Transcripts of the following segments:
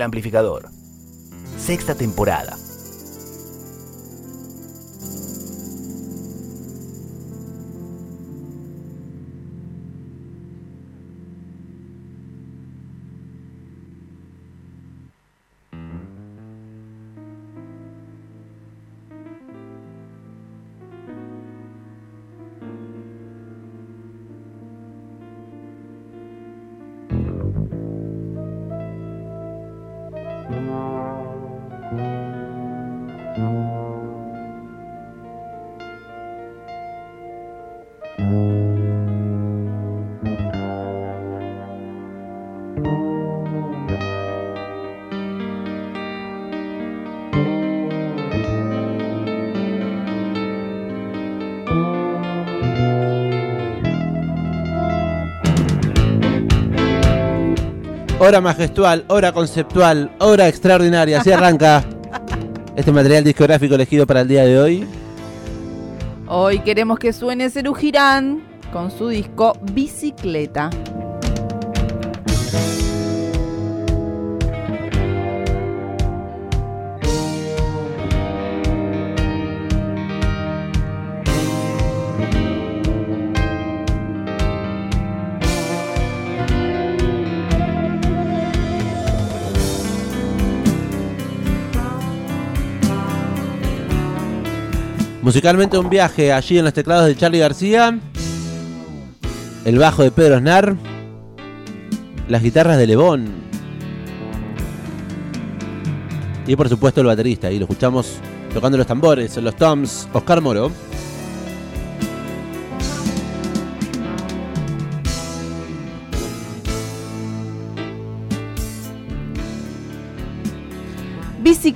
El Amplificador. Sexta temporada. Hora majestual, hora conceptual, hora extraordinaria. Así arranca este material discográfico elegido para el día de hoy. Hoy queremos que suene Cerú Girán con su disco Bicicleta. Musicalmente un viaje allí en los teclados de Charlie García. El bajo de Pedro Snar. Las guitarras de Lebón. Y por supuesto el baterista. Y lo escuchamos tocando los tambores, los toms, Oscar Moro.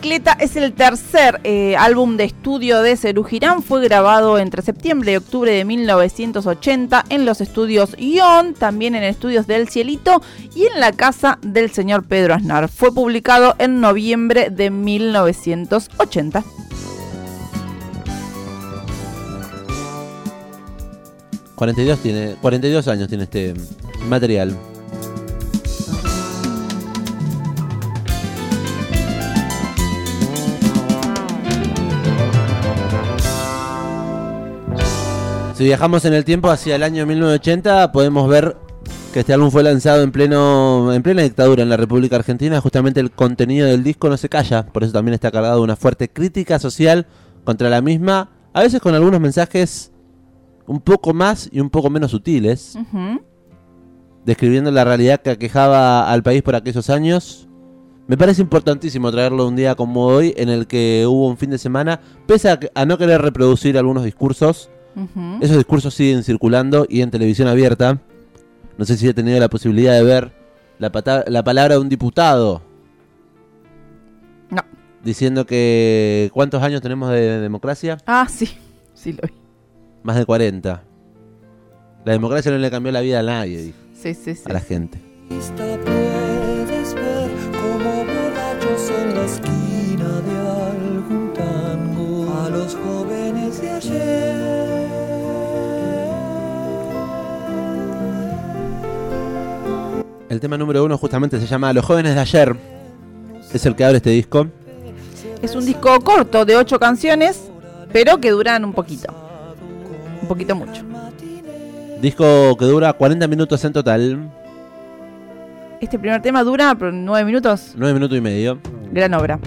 Bicicleta es el tercer eh, álbum de estudio de Cerú Girán. Fue grabado entre septiembre y octubre de 1980 en los estudios Ion, también en estudios del Cielito y en la casa del señor Pedro Aznar. Fue publicado en noviembre de 1980. ...42, tiene, 42 años tiene este material. Si viajamos en el tiempo hacia el año 1980, podemos ver que este álbum fue lanzado en pleno en plena dictadura en la República Argentina. Justamente el contenido del disco no se calla, por eso también está cargado de una fuerte crítica social contra la misma, a veces con algunos mensajes un poco más y un poco menos sutiles, describiendo la realidad que aquejaba al país por aquellos años. Me parece importantísimo traerlo un día como hoy, en el que hubo un fin de semana, pese a, que- a no querer reproducir algunos discursos, Esos discursos siguen circulando y en televisión abierta. No sé si he tenido la posibilidad de ver la, pata- la palabra de un diputado No. diciendo que ¿cuántos años tenemos de democracia? Ah, sí, sí lo vi. Más de 40. La democracia no le cambió la vida a nadie, dijo, Sí, sí, sí. a la gente. Tema número uno justamente se llama Los jóvenes de ayer. Es el que abre este disco. Es un disco corto de ocho canciones, pero que duran un poquito. Un poquito mucho. Disco que dura 40 minutos en total. Este primer tema dura pero nueve minutos. 9 minutos y medio. Gran obra.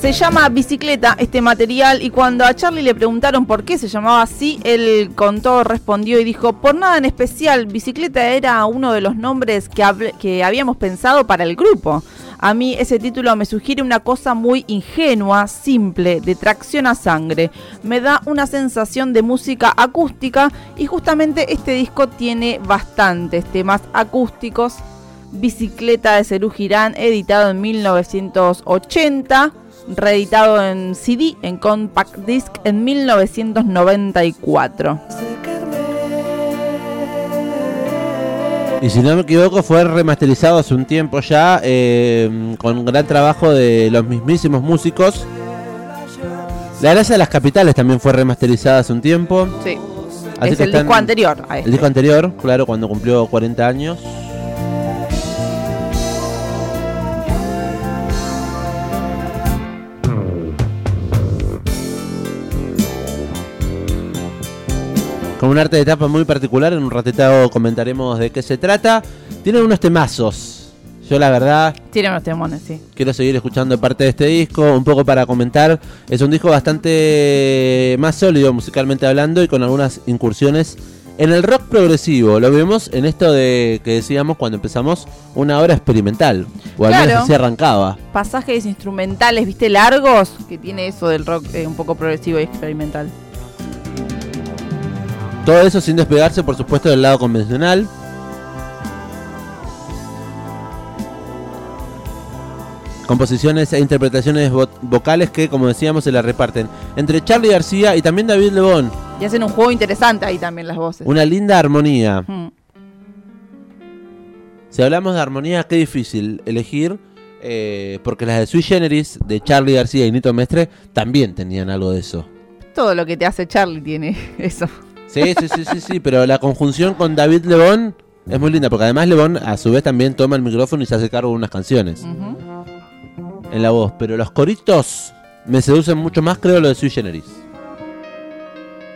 Se llama Bicicleta este material y cuando a Charlie le preguntaron por qué se llamaba así, él contó, respondió y dijo, por nada en especial, Bicicleta era uno de los nombres que, que habíamos pensado para el grupo. A mí ese título me sugiere una cosa muy ingenua, simple, de tracción a sangre. Me da una sensación de música acústica y justamente este disco tiene bastantes temas acústicos. Bicicleta de Cerú Girán, editado en 1980, reeditado en CD, en Compact Disc en 1994. Y si no me equivoco, fue remasterizado hace un tiempo ya, eh, con gran trabajo de los mismísimos músicos. La Gracia de las Capitales también fue remasterizada hace un tiempo. Sí. Así es que el están- disco anterior a El este. disco anterior, claro, cuando cumplió 40 años. Con un arte de tapa muy particular, en un ratito comentaremos de qué se trata. Tienen unos temazos. Yo la verdad Tiene unos temones, sí. quiero seguir escuchando parte de este disco, un poco para comentar. Es un disco bastante más sólido musicalmente hablando y con algunas incursiones en el rock progresivo. Lo vemos en esto de que decíamos cuando empezamos una obra experimental, o al menos Claro. así arrancaba. Pasajes instrumentales, viste, largos, que tiene eso del rock eh, un poco progresivo y experimental. Todo eso sin despegarse, por supuesto, del lado convencional. Composiciones e interpretaciones vo- vocales que, como decíamos, se las reparten entre Charlie García y también David Lebón. Y hacen un juego interesante ahí también las voces. Una linda armonía. Mm. Si hablamos de armonía, qué difícil elegir, eh, porque las de Sui Generis, de Charlie García y Nito Mestre, también tenían algo de eso. Todo lo que te hace Charlie tiene eso. Sí, sí, sí, sí, sí, pero la conjunción con David Lebón es muy linda, porque además Lebón a su vez también toma el micrófono y se hace cargo de unas canciones en la voz, pero los coritos me seducen mucho más, creo, lo de Sui Generis.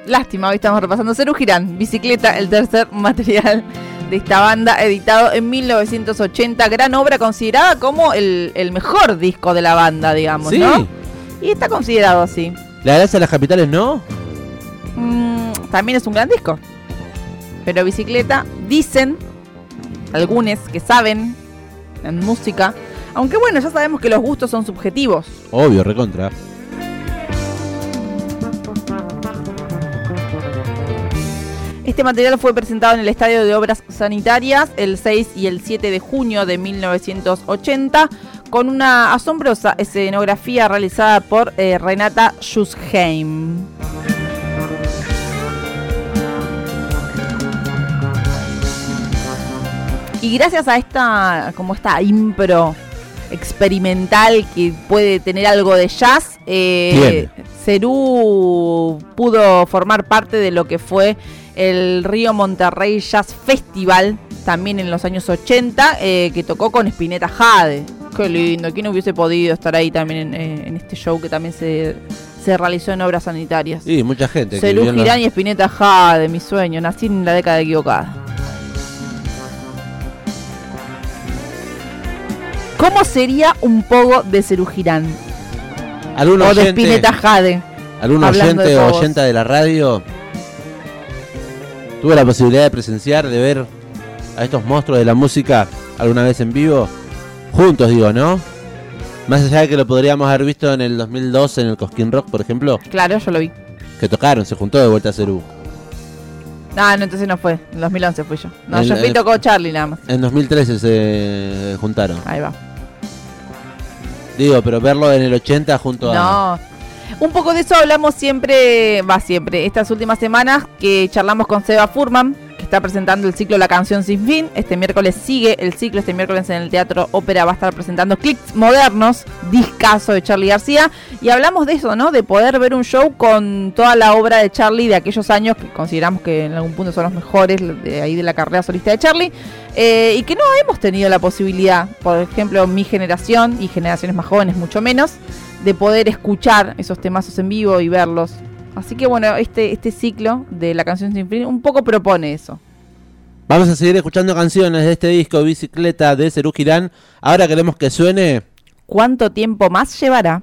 Lástima, hoy estamos repasando Cerú Girán, Bicicleta, el tercer material de esta banda, editado en 1980. Gran obra considerada como el, el mejor disco de la banda, digamos, Sí, ¿no? Y está considerado así. la gracia de las capitales no. Mm, también es un gran disco. Pero Bicicleta, dicen algunos que saben en música, aunque bueno, ya sabemos que los gustos son subjetivos. Obvio, recontra. Este material fue presentado en el Estadio de Obras Sanitarias el 6 y el 7 de junio de 1980 con una asombrosa escenografía realizada por eh, Renata Schusheim. Y gracias a esta, como esta impro experimental que puede tener algo de jazz, eh, Cerú pudo formar parte de lo que fue el Río Monterrey Jazz Festival, también en los años 80, eh, que tocó con Spinetta Jade. Qué lindo, ¿quién hubiese podido estar ahí también en, eh, en este show que también se, se realizó en obras sanitarias? Y mucha gente. Cerú Girán y Spinetta Jade, mi sueño, nací en la década equivocada. ¿Cómo sería un pogo de Cerú Girán? ¿Algún O de oyente, Spinetta Jade. algún oyente o oyenta de la radio tuvo la posibilidad de presenciar, de ver a estos monstruos de la música alguna vez en vivo? Juntos, digo, ¿no? Más allá de que lo podríamos haber visto en el 2002 en el Cosquín Rock, por ejemplo, Claro, yo lo vi. que tocaron, se juntó de vuelta a Cerú. Ah, no, entonces no fue. En 2011 fui yo. No, El- yo fui tocó Charlie nada más. En 2013 se juntaron. Ahí va. Digo, pero verlo en el 80 junto a... No. Un poco de eso hablamos siempre, va siempre, estas últimas semanas que charlamos con Seba Furman, está presentando el ciclo La Canción Sin Fin. Este miércoles sigue el ciclo, este miércoles en el Teatro Ópera va a estar presentando Clicks Modernos, discazo de Charlie García. Y hablamos de eso, ¿no? De poder ver un show con toda la obra de Charlie de aquellos años que consideramos que en algún punto son los mejores de ahí de la carrera solista de Charlie. eh, y que no hemos tenido la posibilidad, por ejemplo, mi generación y generaciones más jóvenes mucho menos, de poder escuchar esos temazos en vivo y verlos. Así que bueno, este, este ciclo de la canción sin fin un poco propone eso. Vamos a seguir escuchando canciones de este disco Bicicleta de Cerú Girán. Ahora queremos que suene... ¿Cuánto tiempo más llevará?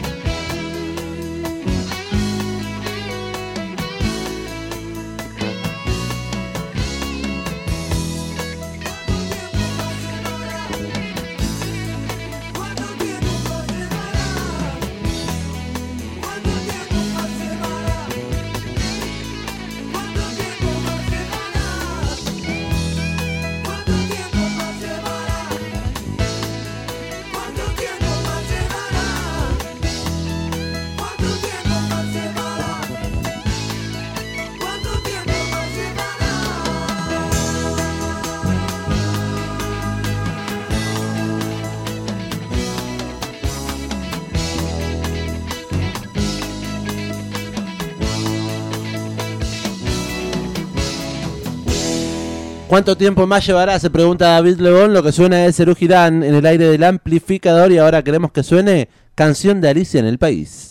¿Cuánto tiempo más llevará? Se pregunta David Lebón. Lo que suena es Serú Girán en el aire del amplificador y ahora queremos que suene canción de Alicia en el país.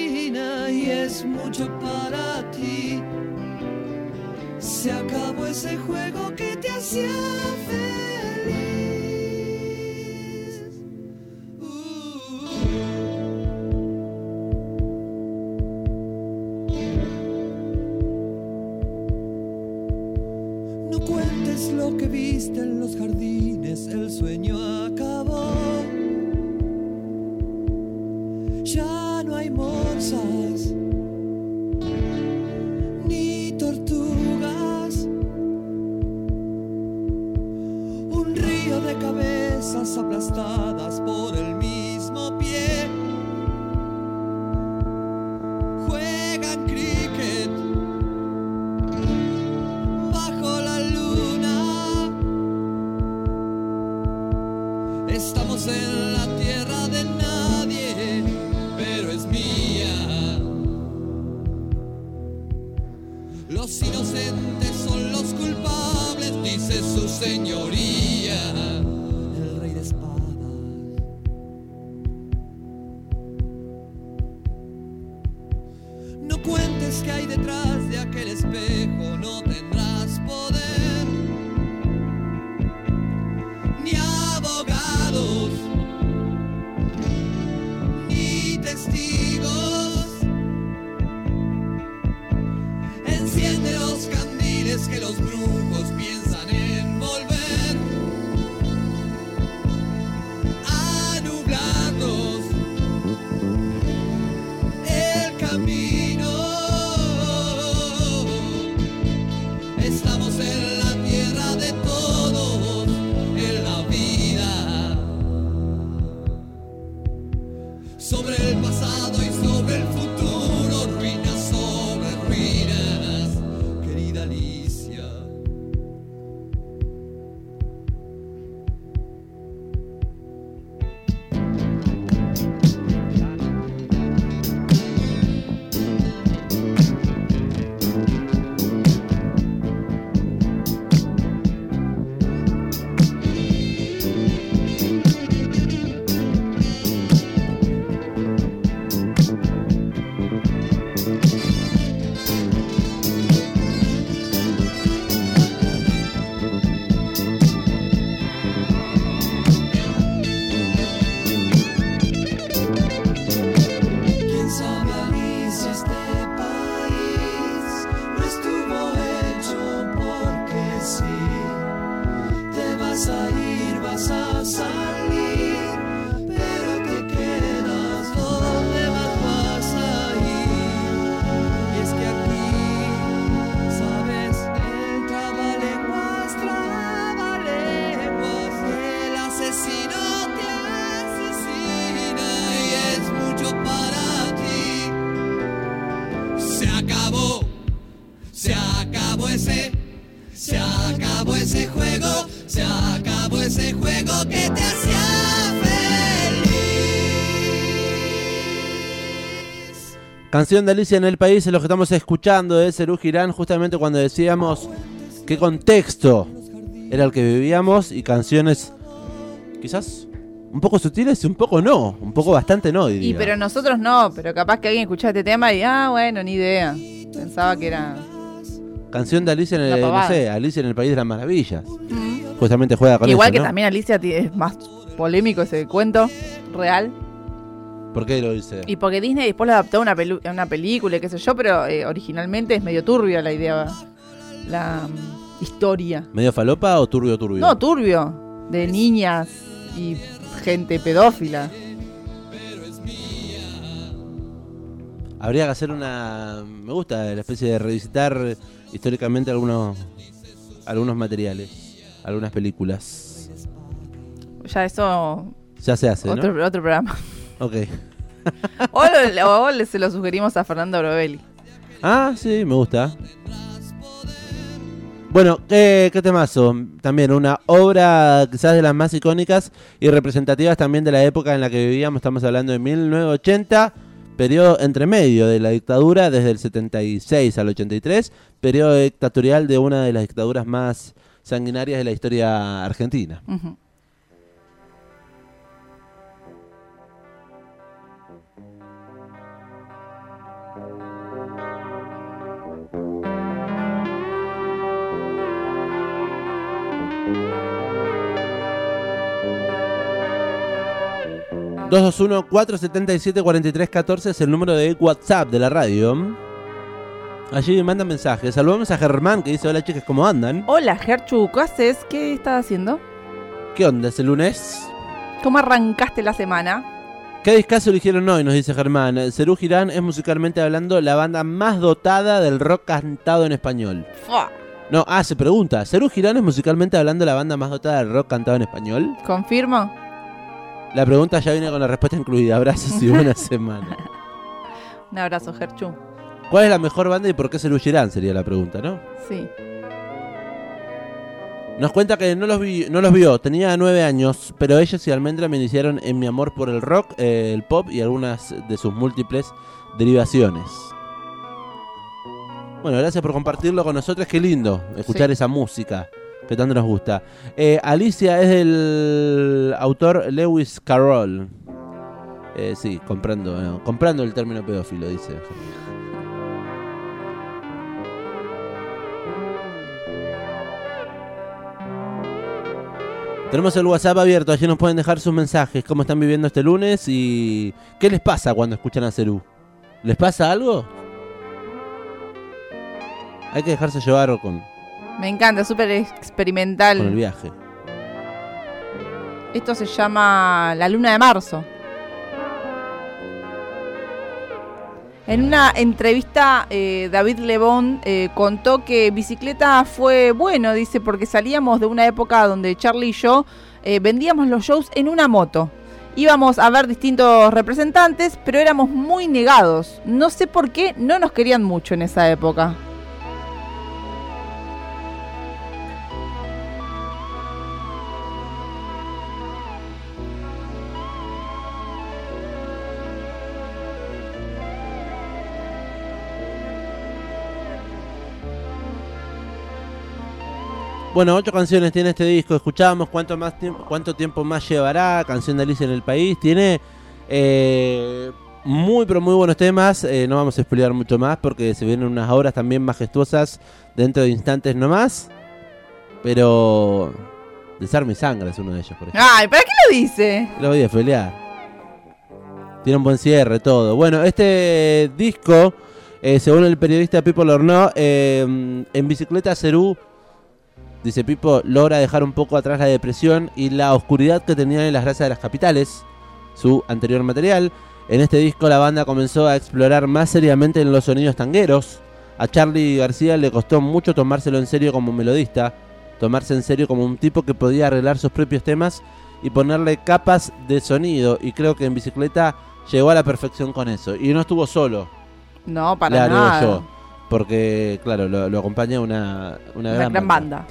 y es mucho para ti. Se acabó ese juego que te hacía feliz. Los inocentes son los culpables, dice su señoría. Canción de Alicia en el País es lo que estamos escuchando de Cerú Girán, justamente cuando decíamos qué contexto era el que vivíamos y canciones quizás un poco sutiles y un poco no, un poco bastante no, diría. Y pero nosotros no, pero capaz que alguien escuchaba este tema y, ah, bueno, ni idea. Pensaba que era... Canción de Alicia en el, no sé, Alicia en el País de las Maravillas. Justamente juega con Igual eso, que ¿no? también Alicia es más polémico ese cuento real. ¿Por qué lo dice? Y porque Disney después lo adaptó a una, pelu- a una película, y qué sé yo, pero eh, originalmente es medio turbia la idea, la mm, historia. ¿Medio falopa o turbio turbio? No, turbio, de niñas y gente pedófila. Habría que hacer una. Me gusta la especie de revisitar históricamente algunos algunos materiales, algunas películas. Ya eso, Ya se hace, otro programa. Ok. O, lo- o le- se lo sugerimos a Fernando Brovelli. Ah, sí, me gusta. Bueno, ¿qué, qué temazo? También una obra quizás de las más icónicas y representativas también de la época en la que vivíamos. Estamos hablando de 1980, periodo entre medio de la dictadura, desde el 76 al 83, periodo dictatorial de una de las dictaduras más sanguinarias de la historia argentina. Dos 221-477-4314 es el número de WhatsApp de la radio. Allí manda mensajes. Saludamos a Germán que dice: Hola chicas, ¿cómo andan? Hola, Gerchu, ¿qué haces? ¿Qué estás haciendo? ¿Qué onda? ¿Es el lunes? ¿Cómo arrancaste la semana? ¿Qué discazo eligieron hoy? Nos dice Germán. Cerú Girán es musicalmente hablando la banda más dotada del rock cantado en español. Fua. No, ah, se pregunta. ¿Cerú Girán es musicalmente hablando la banda más dotada del rock cantado en español? ¿Confirmo? La pregunta ya viene con la respuesta incluida. Abrazos y buena semana. Un abrazo, Gerchu. ¿Cuál es la mejor banda y por qué Cerú Girán? Sería la pregunta, ¿no? Sí. Nos cuenta que no los, vi- no los vio, tenía nueve años, pero ellos y Almendra me iniciaron en mi amor por el rock, eh, el pop y algunas de sus múltiples derivaciones. Bueno, gracias por compartirlo con nosotros, qué lindo escuchar Sí. esa música que tanto nos gusta. Eh, Alicia es del autor Lewis Carroll. Eh, sí, comprando, eh, comprando el término pedófilo, dice. Tenemos el WhatsApp abierto, allí nos pueden dejar sus mensajes, cómo están viviendo este lunes y qué les pasa cuando escuchan a Cerú. ¿Les pasa algo? Hay que dejarse llevar con, Me encanta, súper experimental. con el viaje. Esto se llama La Luna de Marzo. En una entrevista, eh, David Lebón eh, contó que bicicleta fue bueno, dice, porque salíamos de una época donde Charlie y yo eh, vendíamos los shows en una moto. Íbamos a ver distintos representantes, pero éramos muy negados. No sé por qué no nos querían mucho en esa época. Bueno, ocho canciones tiene este disco. Escuchábamos cuánto más tiempo, cuánto tiempo más llevará. Canción de Alicia en el país. Tiene eh, muy pero muy buenos temas. Eh, no vamos a explicar mucho más porque se vienen unas obras también majestuosas dentro de instantes nomás. Pero Desar mi sangre es uno de ellos, por ejemplo. Ay, ¿para qué lo dice? Lo voy a pelear. Tiene un buen cierre, todo. Bueno, este disco, eh, según el periodista Pipo Lorno, eh, en bicicleta Cerú, dice Pipo, logra dejar un poco atrás la depresión y la oscuridad que tenían en las gracias de las capitales, su anterior material. En este disco la banda comenzó a explorar más seriamente en los sonidos tangueros. A Charlie García le costó mucho tomárselo en serio como melodista, tomarse en serio como un tipo que podía arreglar sus propios temas y ponerle capas de sonido. Y creo que en bicicleta llegó a la perfección con eso. Y no estuvo solo, No, para nada. yo. Porque, claro, lo, lo acompaña una, una Una gran, gran banda.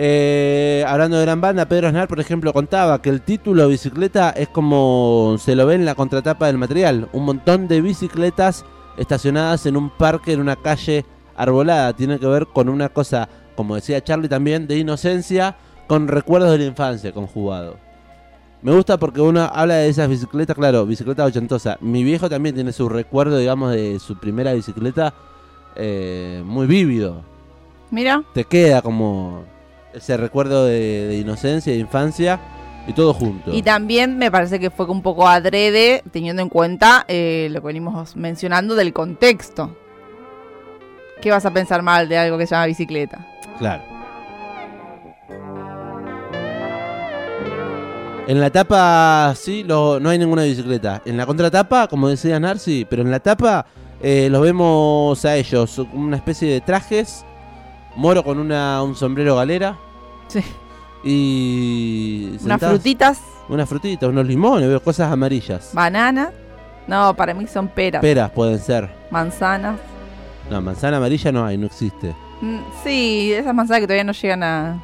Eh, hablando de gran banda, Pedro Aznar, por ejemplo, contaba que el título bicicleta es como se lo ve en la contratapa del material. Un montón de bicicletas estacionadas en un parque, en una calle arbolada. Tiene que ver con una cosa, como decía Charlie también, de inocencia, con recuerdos de la infancia conjugado. Me gusta porque uno habla de esas bicicletas, claro, bicicleta ochentosa. Mi viejo también tiene su recuerdo, digamos, de su primera bicicleta eh, muy vívido Mira, te queda como ese recuerdo de, de inocencia, de infancia y todo junto. y también me parece que fue un poco adrede, teniendo en cuenta eh, lo que venimos mencionando del contexto. ¿Qué vas a pensar mal de algo que se llama bicicleta? Claro. En la tapa, sí, lo- no hay ninguna bicicleta. En la contratapa, como decía Narci, pero en la tapa eh, los vemos a ellos, una especie de trajes, Moro con una, un sombrero galera Sí. y... Unas frutitas, Unas frutitas, unos limones, veo cosas amarillas. banana. No, para mí son peras. Peras pueden ser. manzanas. No, manzana amarilla no hay, no existe. Mm, Sí, esas manzanas que todavía no llegan a.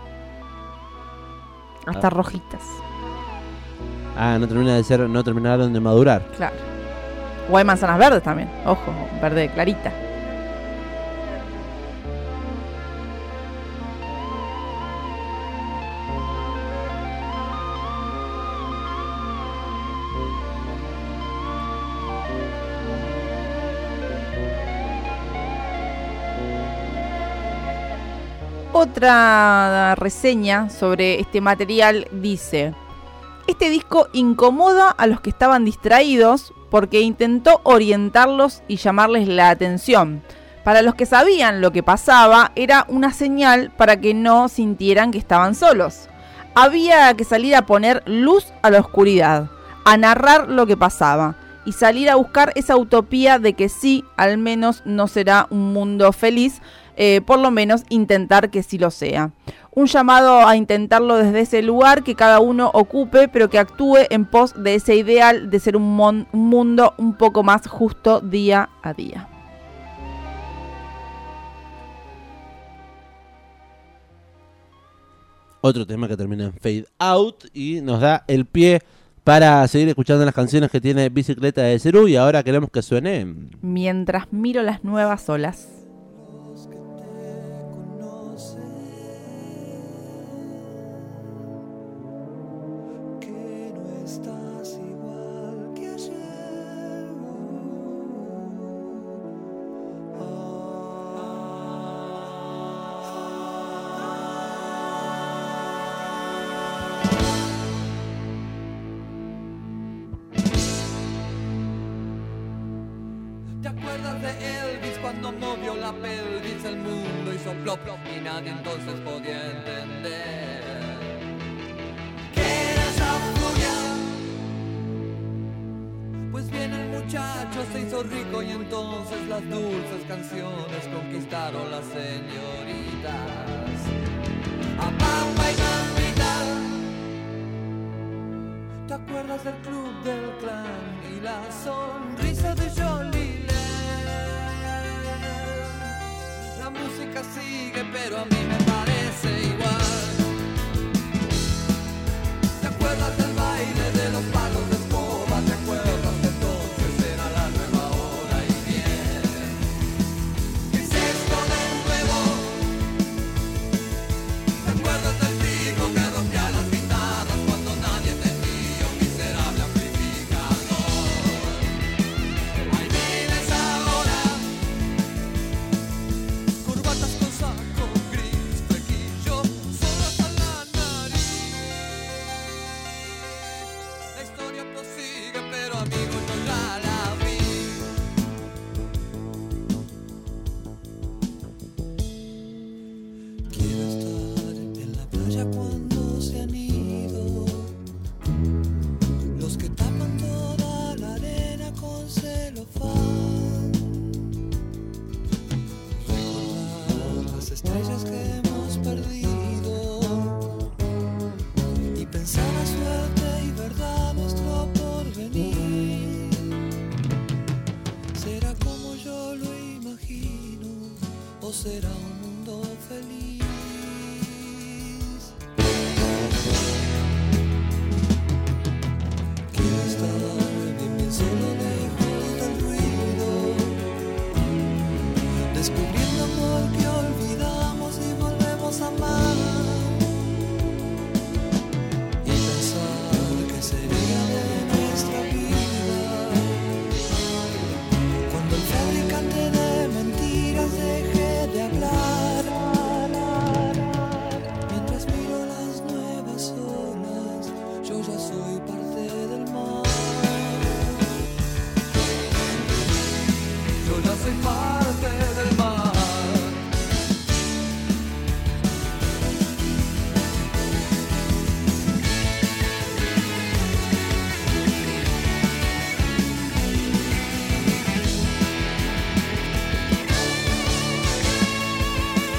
Hasta Ah. rojitas, Ah, no termina de ser, no terminaron de madurar. claro. O hay manzanas verdes también, ojo, verde clarita. Otra reseña sobre este material dice, este disco incomoda a los que estaban distraídos porque intentó orientarlos y llamarles la atención. Para los que sabían lo que pasaba, era una señal para que no sintieran que estaban solos. Había que salir a poner luz a la oscuridad, a narrar lo que pasaba y salir a buscar esa utopía de que sí, al menos no será un mundo feliz, eh, por lo menos intentar que sí lo sea. Un llamado a intentarlo desde ese lugar que cada uno ocupe, pero que actúe en pos de ese ideal de ser un, mon- un mundo un poco más justo día a día. Otro tema que termina en Fade Out y nos da el pie para seguir escuchando las canciones que tiene Bicicleta de Cerú y ahora queremos que suene. Mientras miro las nuevas olas.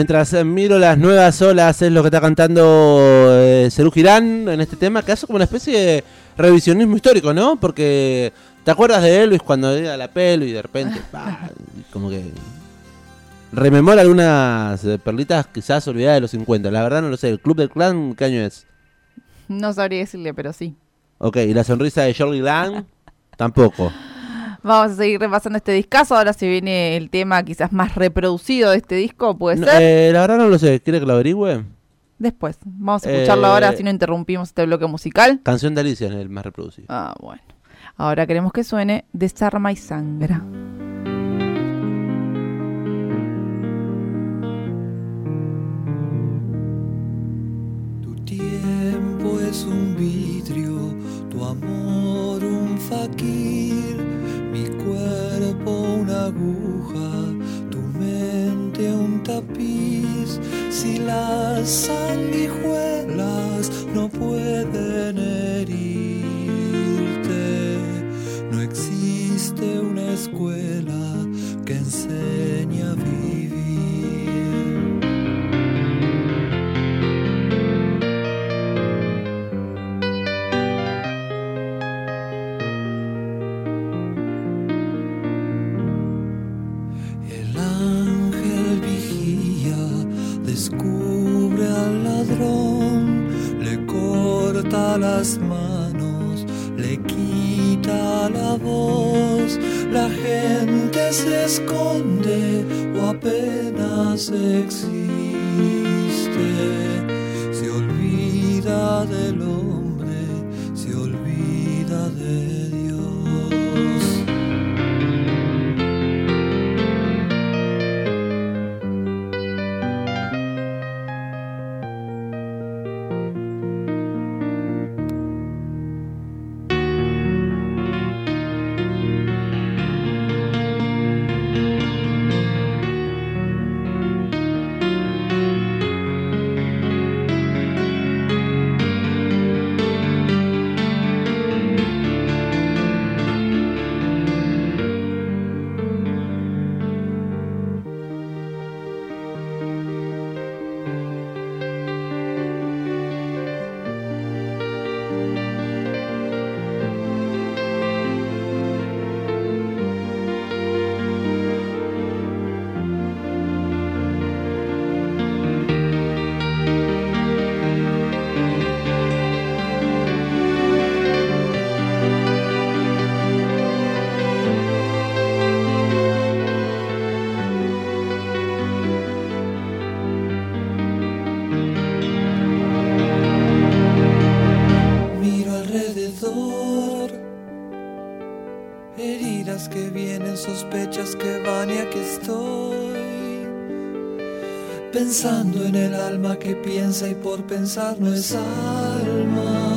Mientras eh, miro las nuevas olas, es lo que está cantando eh, Serú Girán en este tema, que hace como una especie de revisionismo histórico, ¿no? Porque te acuerdas de Elvis cuando era la pelo y de repente, y como que rememora algunas eh, perlitas quizás olvidadas de los 50. La verdad no lo sé. ¿El Club del Clan qué año es? No sabría decirle, pero sí. Ok, ¿y la sonrisa de Shirley Lang? Tampoco. Vamos a seguir repasando este discazo. Ahora se viene el tema quizás más reproducido de este disco, puede No, ser. eh, la verdad no lo sé. ¿Quiere que lo averigüe? Después. Vamos a escucharlo eh, ahora, si no interrumpimos este bloque musical. Canción de Alicia es el más reproducido. Ah, bueno. Ahora queremos que suene Desarma y Sangra. Tu tiempo es un vidrio, tu amor un faquir, tu mente un tapiz. Si las sanguijuelas no pueden existe, sospechas que van y aquí estoy. Pensando en el alma que piensa y por pensar no es alma.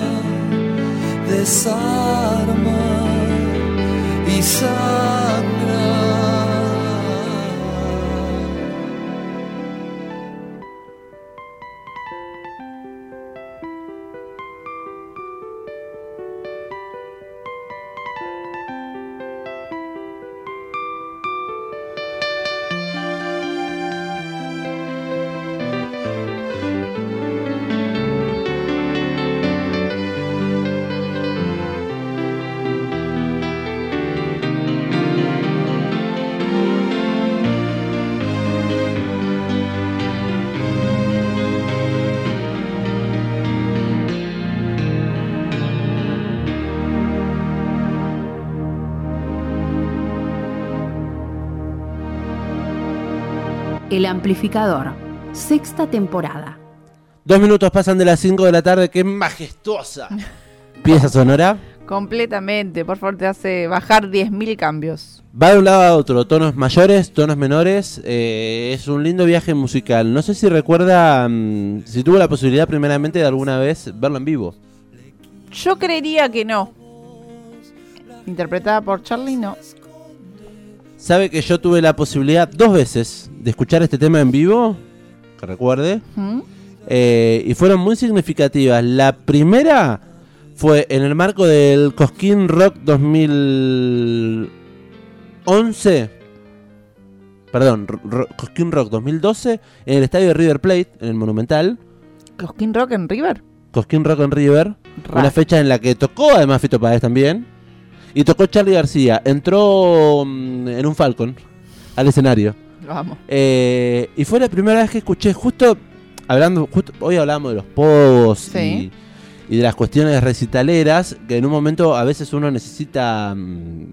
Desarma y sangra. El amplificador. Sexta temporada. Dos minutos pasan de las 5 de la tarde, qué majestuosa. Pieza sonora. Completamente, por favor, te hace bajar 10.000 cambios. Va de un lado a otro, tonos mayores, tonos menores. eh, es un lindo viaje musical. No sé si recuerda, mm, si tuvo la posibilidad primeramente de alguna vez verlo en vivo. Yo creería que no. Interpretada por Charlie, no. Sabe que yo tuve la posibilidad dos veces de escuchar este tema en vivo, que recuerde, ¿Mm? eh, y fueron muy significativas. La primera fue en el marco del Cosquín Rock 2011, perdón, Ro- Cosquín Rock 2012, en el estadio de River Plate, en el Monumental. Cosquín Rock en River. Cosquín Rock en River, una fecha en la que tocó además Fito Páez también, y tocó Charlie García. Entró mm, en un Falcon al escenario. Vamos. Eh, y fue la primera vez que escuché, justo hablando, justo, hoy hablamos de los pogos Sí. y, y de las cuestiones recitaleras, que en un momento a veces uno necesita mm,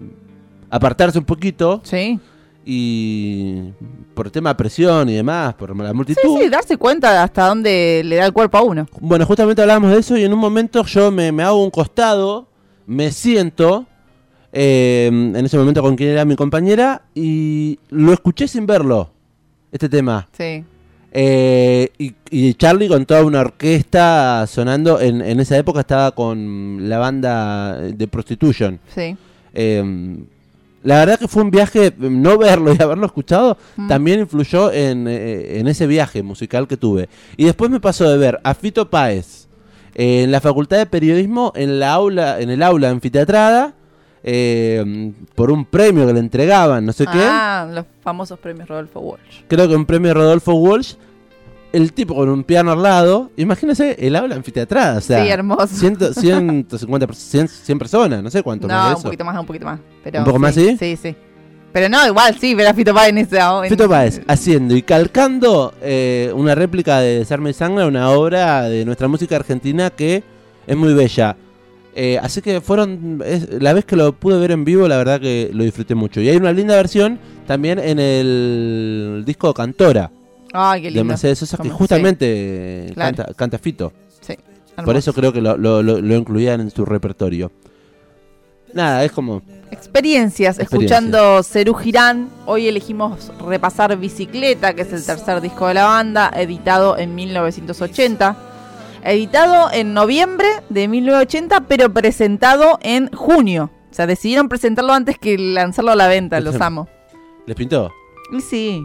apartarse un poquito Sí. y por el tema de presión y demás, por la Sí, multitud. sí, darse cuenta de hasta dónde le da el cuerpo a uno. Bueno, justamente hablábamos de eso y en un momento yo me, me hago un costado, me siento, eh, en ese momento con quien era mi compañera, y lo escuché sin verlo, este tema. Sí. Eh, y, y Charlie con toda una orquesta sonando, en, en esa época estaba con la banda de Prostitution. Sí. Eh, la verdad que fue un viaje, no verlo y haberlo escuchado, Mm. también influyó en, eh, en ese viaje musical que tuve. Y después me pasó de ver a Fito Páez eh, en la Facultad de Periodismo, en la aula, en el aula anfiteatrada, eh, por un premio que le entregaban, no sé qué. Ah, los famosos premios Rodolfo Walsh. Creo que un premio Rodolfo Walsh. El tipo con un piano al lado. Imagínense el aula anfiteatrada. O sea, Sí, hermoso. 100, 150, per- 100, 100 personas, no sé cuánto más No, un poquito más, un poquito más. Pero ¿Un poco más, sí? Sí, sí. Pero no, igual sí, ver a Fito Páez en ese en- Fito Páez haciendo y calcando eh, una réplica de Desarme y Sangre, una obra de nuestra música argentina que es muy bella. Eh, así que fueron. es- la vez que lo pude ver en vivo, la verdad que lo disfruté mucho. Y hay una linda versión también en el disco Cantora Ay, qué de. Mercedes Sosa, que justamente Claro. canta, canta Fito. Sí, sí, Por hermoso. eso creo que lo, lo- lo- lo incluían en su repertorio. Nada, es como. Experiencias, Experiencia. escuchando Cerú Girán. Hoy elegimos repasar Bicicleta, que es el tercer disco de la banda, editado en 1980. Editado en noviembre de 1980, pero presentado en junio. O sea, decidieron presentarlo antes que lanzarlo a la venta, los amo. ¿Les pintó? Y sí.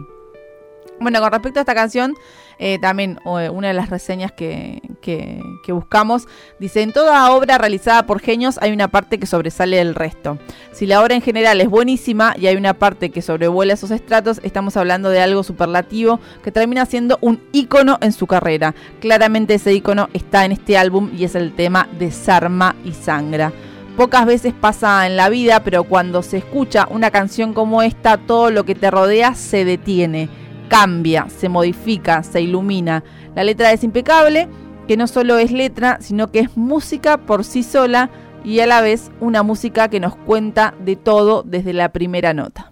Bueno, con respecto a esta canción, eh, también eh, una de las reseñas que, que- que buscamos dice: En toda obra realizada por genios hay una parte que sobresale del resto. Si la obra en general es buenísima y hay una parte que sobrevuela esos estratos, estamos hablando de algo superlativo que termina siendo un ícono en su carrera. Claramente ese ícono está en este álbum y es el tema Desarma y Sangra. Pocas veces pasa en la vida, pero cuando se escucha una canción como esta, todo lo que te rodea se detiene, cambia, se modifica, se ilumina. La letra es impecable, que no solo es letra, sino que es música por sí sola y a la vez una música que nos cuenta de todo desde la primera nota.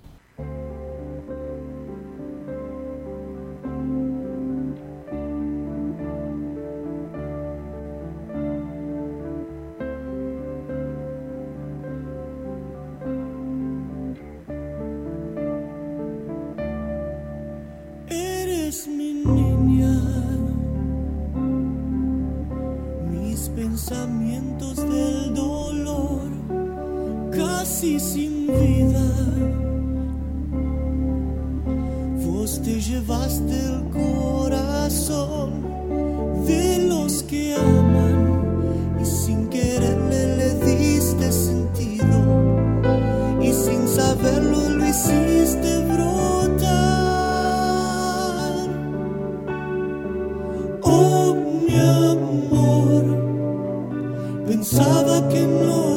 momentos del dolor, casi sin vida. Vos te llevaste el corazón de los que aman y sin quererle le diste sentido y sin saberlo lo hiciste. Pensaba que no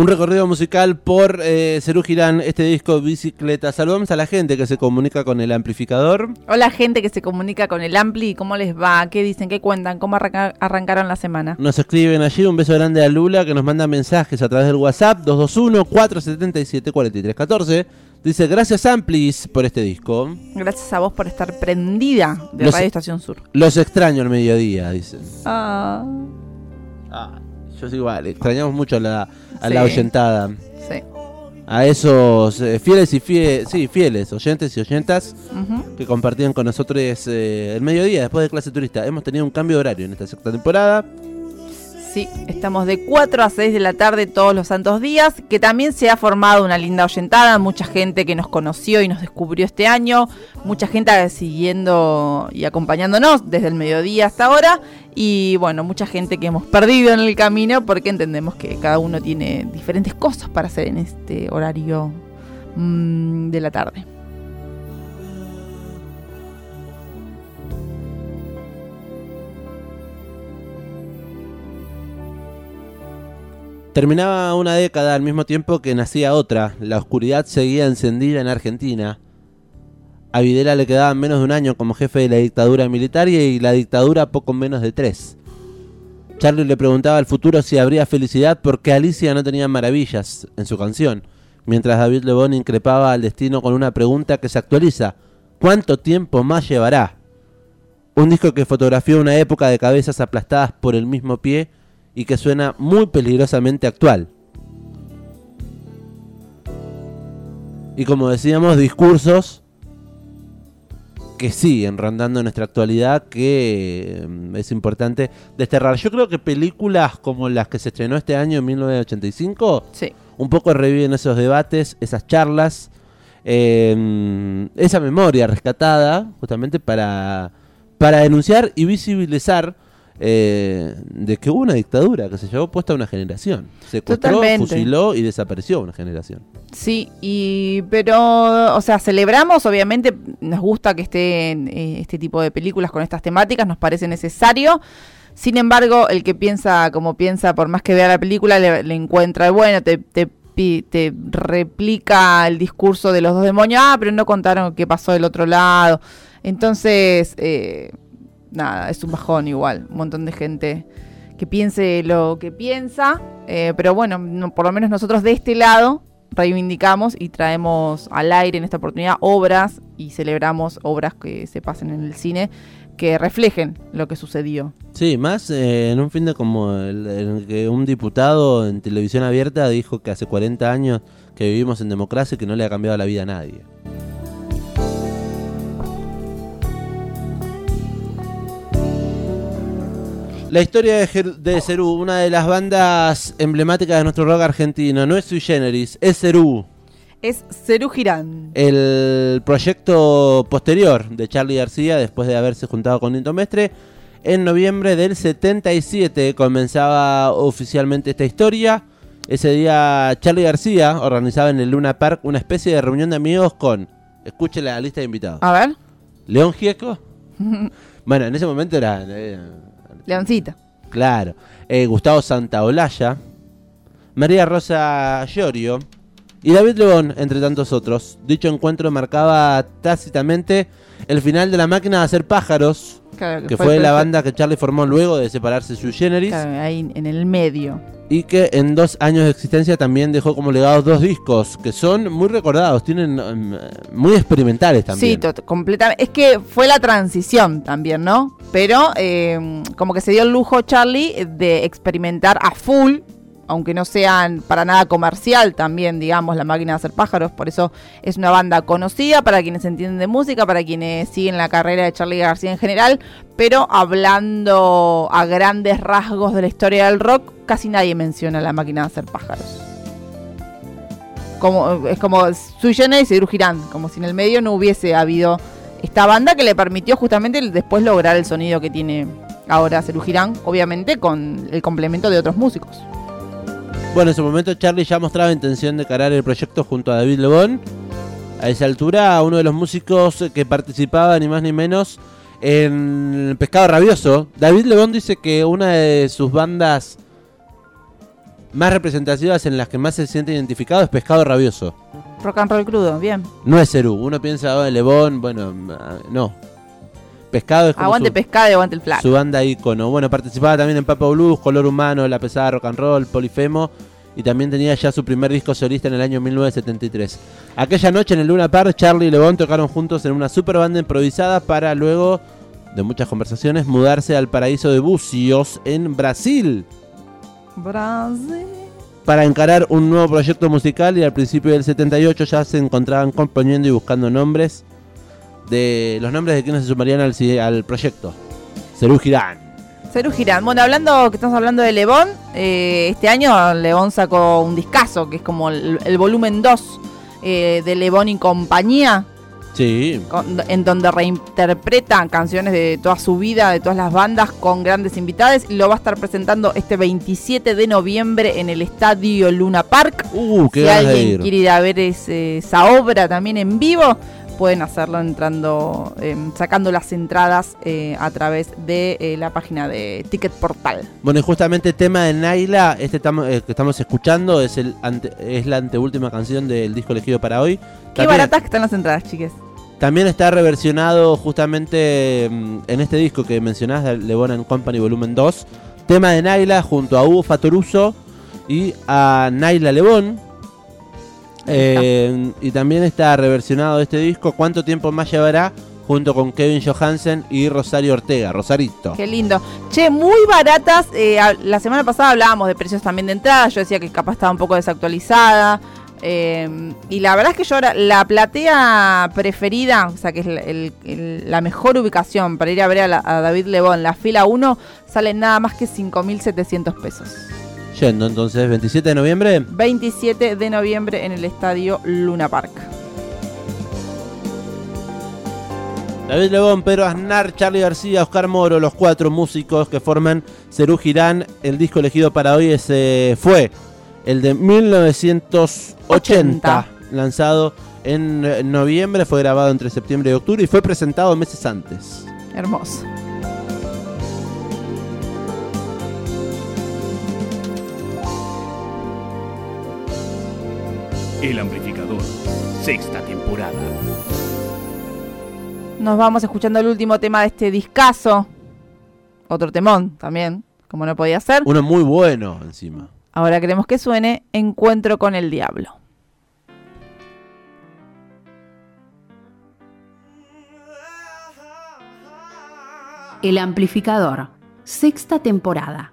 Un recorrido musical por eh, Cerú Girán, este disco Bicicleta. Saludamos a la gente que se comunica con el amplificador. Hola gente que se comunica con el Ampli, ¿cómo les va? ¿Qué dicen? ¿Qué cuentan? ¿Cómo arranca- arrancaron la semana? Nos escriben allí un beso grande a Lula que nos manda mensajes a través del WhatsApp 221-477-4314. Dice, gracias Amplis por este disco. Gracias a vos por estar prendida de No sé. Radio Estación Sur. Los extraño al mediodía, dicen. Ah, Ah, yo igual, extrañamos mucho la, a Sí. la oyentada. sí. A esos eh, fieles y fieles, sí, fieles, oyentes y oyentas que compartían con nosotros eh, el mediodía después de clase turista. Hemos tenido un cambio de horario en esta sexta temporada. Sí, estamos de 4 a 6 de la tarde todos los santos días, que también se ha formado una linda oyentada, mucha gente que nos conoció y nos descubrió este año, mucha gente siguiendo y acompañándonos desde el mediodía hasta ahora, y bueno, mucha gente que hemos perdido en el camino porque entendemos que cada uno tiene diferentes cosas para hacer en este horario mm, de la tarde. Terminaba una década al mismo tiempo que nacía otra. La oscuridad seguía encendida en Argentina. A Videla le quedaba menos de un año como jefe de la dictadura militar y la dictadura poco menos de tres. Charlie le preguntaba al futuro si habría felicidad porque Alicia no tenía maravillas en su canción, mientras David Lebón increpaba al destino con una pregunta que se actualiza. ¿Cuánto tiempo más llevará? Un disco que fotografió una época de cabezas aplastadas por el mismo pie y que suena muy peligrosamente actual. Y como decíamos, discursos que siguen rondando nuestra actualidad que mm, es importante desterrar. Yo creo que películas como las que se estrenó este año en 1985 Sí. un poco reviven esos debates, esas charlas, eh, esa memoria rescatada justamente para, para denunciar y visibilizar eh, de que hubo una dictadura que se llevó puesta a una generación. Secuestró, Totalmente. fusiló y desapareció una generación. Sí, y pero, o sea, celebramos, obviamente, nos gusta que estén eh, este tipo de películas con estas temáticas, nos parece necesario. Sin embargo, el que piensa como piensa, por más que vea la película, le, le encuentra, bueno, te, te, te replica el discurso de los dos demonios, ah, pero no contaron qué pasó del otro lado. Entonces, eh, nada, es un bajón igual, un montón de gente que piense lo que piensa, eh, pero bueno, no- por lo menos nosotros de este lado reivindicamos y traemos al aire en esta oportunidad obras y celebramos obras que se pasen en el cine que reflejen lo que sucedió. Sí, más eh, en un fin de como el, el que un diputado en televisión abierta dijo que hace 40 años que vivimos en democracia y que no le ha cambiado la vida a nadie. La historia de, Jer- de Cerú, una de las bandas emblemáticas de nuestro rock argentino, no es sui generis, es Cerú. Es Cerú Girán. El proyecto posterior de Charlie García, después de haberse juntado con Nito Mestre, en noviembre del 77 comenzaba oficialmente esta historia. Ese día Charlie García organizaba en el Luna Park una especie de reunión de amigos con, escuche la lista de invitados, A ver, León Gieco. bueno, en ese momento era, eh, Leoncita. claro, eh, Gustavo Santaolalla, María Rosa Llorio y David León, entre tantos otros. Dicho encuentro marcaba tácitamente el final de la máquina de hacer pájaros, Claro, que fue, la banda que Charlie formó luego de separarse su generis claro, ahí en el medio. y que en dos años de existencia también dejó como legados dos discos que son muy recordados, tienen mm, muy experimentales Sí, también. tot- completamente. Es que fue la transición también, ¿no? Pero eh, como que se dio el lujo Charlie de experimentar a full, aunque no sean para nada comercial también, digamos, la máquina de hacer pájaros, por eso es una banda conocida para quienes entienden de música, para quienes siguen la carrera de Charlie García en general, pero hablando a grandes rasgos de la historia del rock, casi nadie menciona la máquina de hacer pájaros. Como, es como Sui y como si en el medio no hubiese habido esta banda que le permitió justamente después lograr el sonido que tiene ahora Serú Girán, obviamente con el complemento de otros músicos. Bueno, en su momento Charlie ya mostraba intención de carar el proyecto junto a David Lebón. A esa altura, uno de los músicos que participaba ni más ni menos en Pescado Rabioso. David Lebón dice que una de sus bandas más representativas en las que más se siente identificado es Pescado Rabioso. Rock and roll crudo, bien. No es Cerú. Uno piensa, oh, Lebón, bueno, ah, no. Pescado es como Aguante su- pescado y aguante el flaco. su banda ícono. Bueno, participaba también en Papa Blues, Color Humano, La Pesada Rock and Roll, Polifemo. Y también tenía ya su primer disco solista en el año 1973. Aquella noche en el Luna Park, Charlie y Lebón tocaron juntos en una super banda improvisada para luego, de muchas conversaciones, mudarse al paraíso de Bucios en Brasil Brasil. para encarar un nuevo proyecto musical y al principio del 78 ya se encontraban componiendo y buscando nombres de los nombres de quienes se sumarían al, al proyecto. Cerú Girán. Cerú Girán. Bueno, hablando, que estamos hablando de Lebón, eh, este año Lebón sacó un discazo, que es como el, el volumen 2 eh, de Lebón y compañía, Sí, con- en donde reinterpreta canciones de toda su vida, de todas las bandas, con grandes invitados. Y lo va a estar presentando este 27 de noviembre en el Estadio Luna Park. Uh, qué si alguien ir. quiere ir a ver ese- esa obra también en vivo, pueden hacerlo entrando, eh, sacando las entradas eh, a través de eh, la página de Ticket Portal. Bueno, y justamente tema de Naila, este tamo- eh, que estamos escuchando, es, el ante- es la anteúltima canción del disco elegido para hoy. Qué También- baratas que están las entradas, chiques. También está reversionado justamente mm, en este disco que mencionás, de Lebon and Company Volumen 2, tema de Naila junto a Hugo Fatoruso y a Naila Lebón. Eh, y también está reversionado este disco, ¿Cuánto tiempo más llevará? Junto con Kevin Johansen y Rosario Ortega, Rosarito. Qué lindo. Che, muy baratas. eh, la semana pasada hablábamos de precios también de entrada. Yo decía que capaz estaba un poco desactualizada. eh, y la verdad es que yo ahora, la platea preferida, o sea, que es la, mejor ubicación para ir a ver a, la- David Lebón, la fila 1, sale nada más que 5.700 pesos. Yendo entonces, 27 de noviembre. 27 de noviembre en el estadio Luna Park. David Lebón, Pedro Aznar, Charlie García, Oscar Moro, los cuatro músicos que forman Cerú Girán. El disco elegido para hoy es, eh, fue el de 1980, 80. lanzado en eh, noviembre, fue grabado entre septiembre y octubre y fue presentado meses antes. Hermoso. El amplificador. Sexta temporada. Nos vamos escuchando el último tema de este discazo. Otro temón también, como no podía ser. Uno muy bueno encima. Ahora queremos que suene Encuentro con el Diablo. El amplificador. Sexta temporada.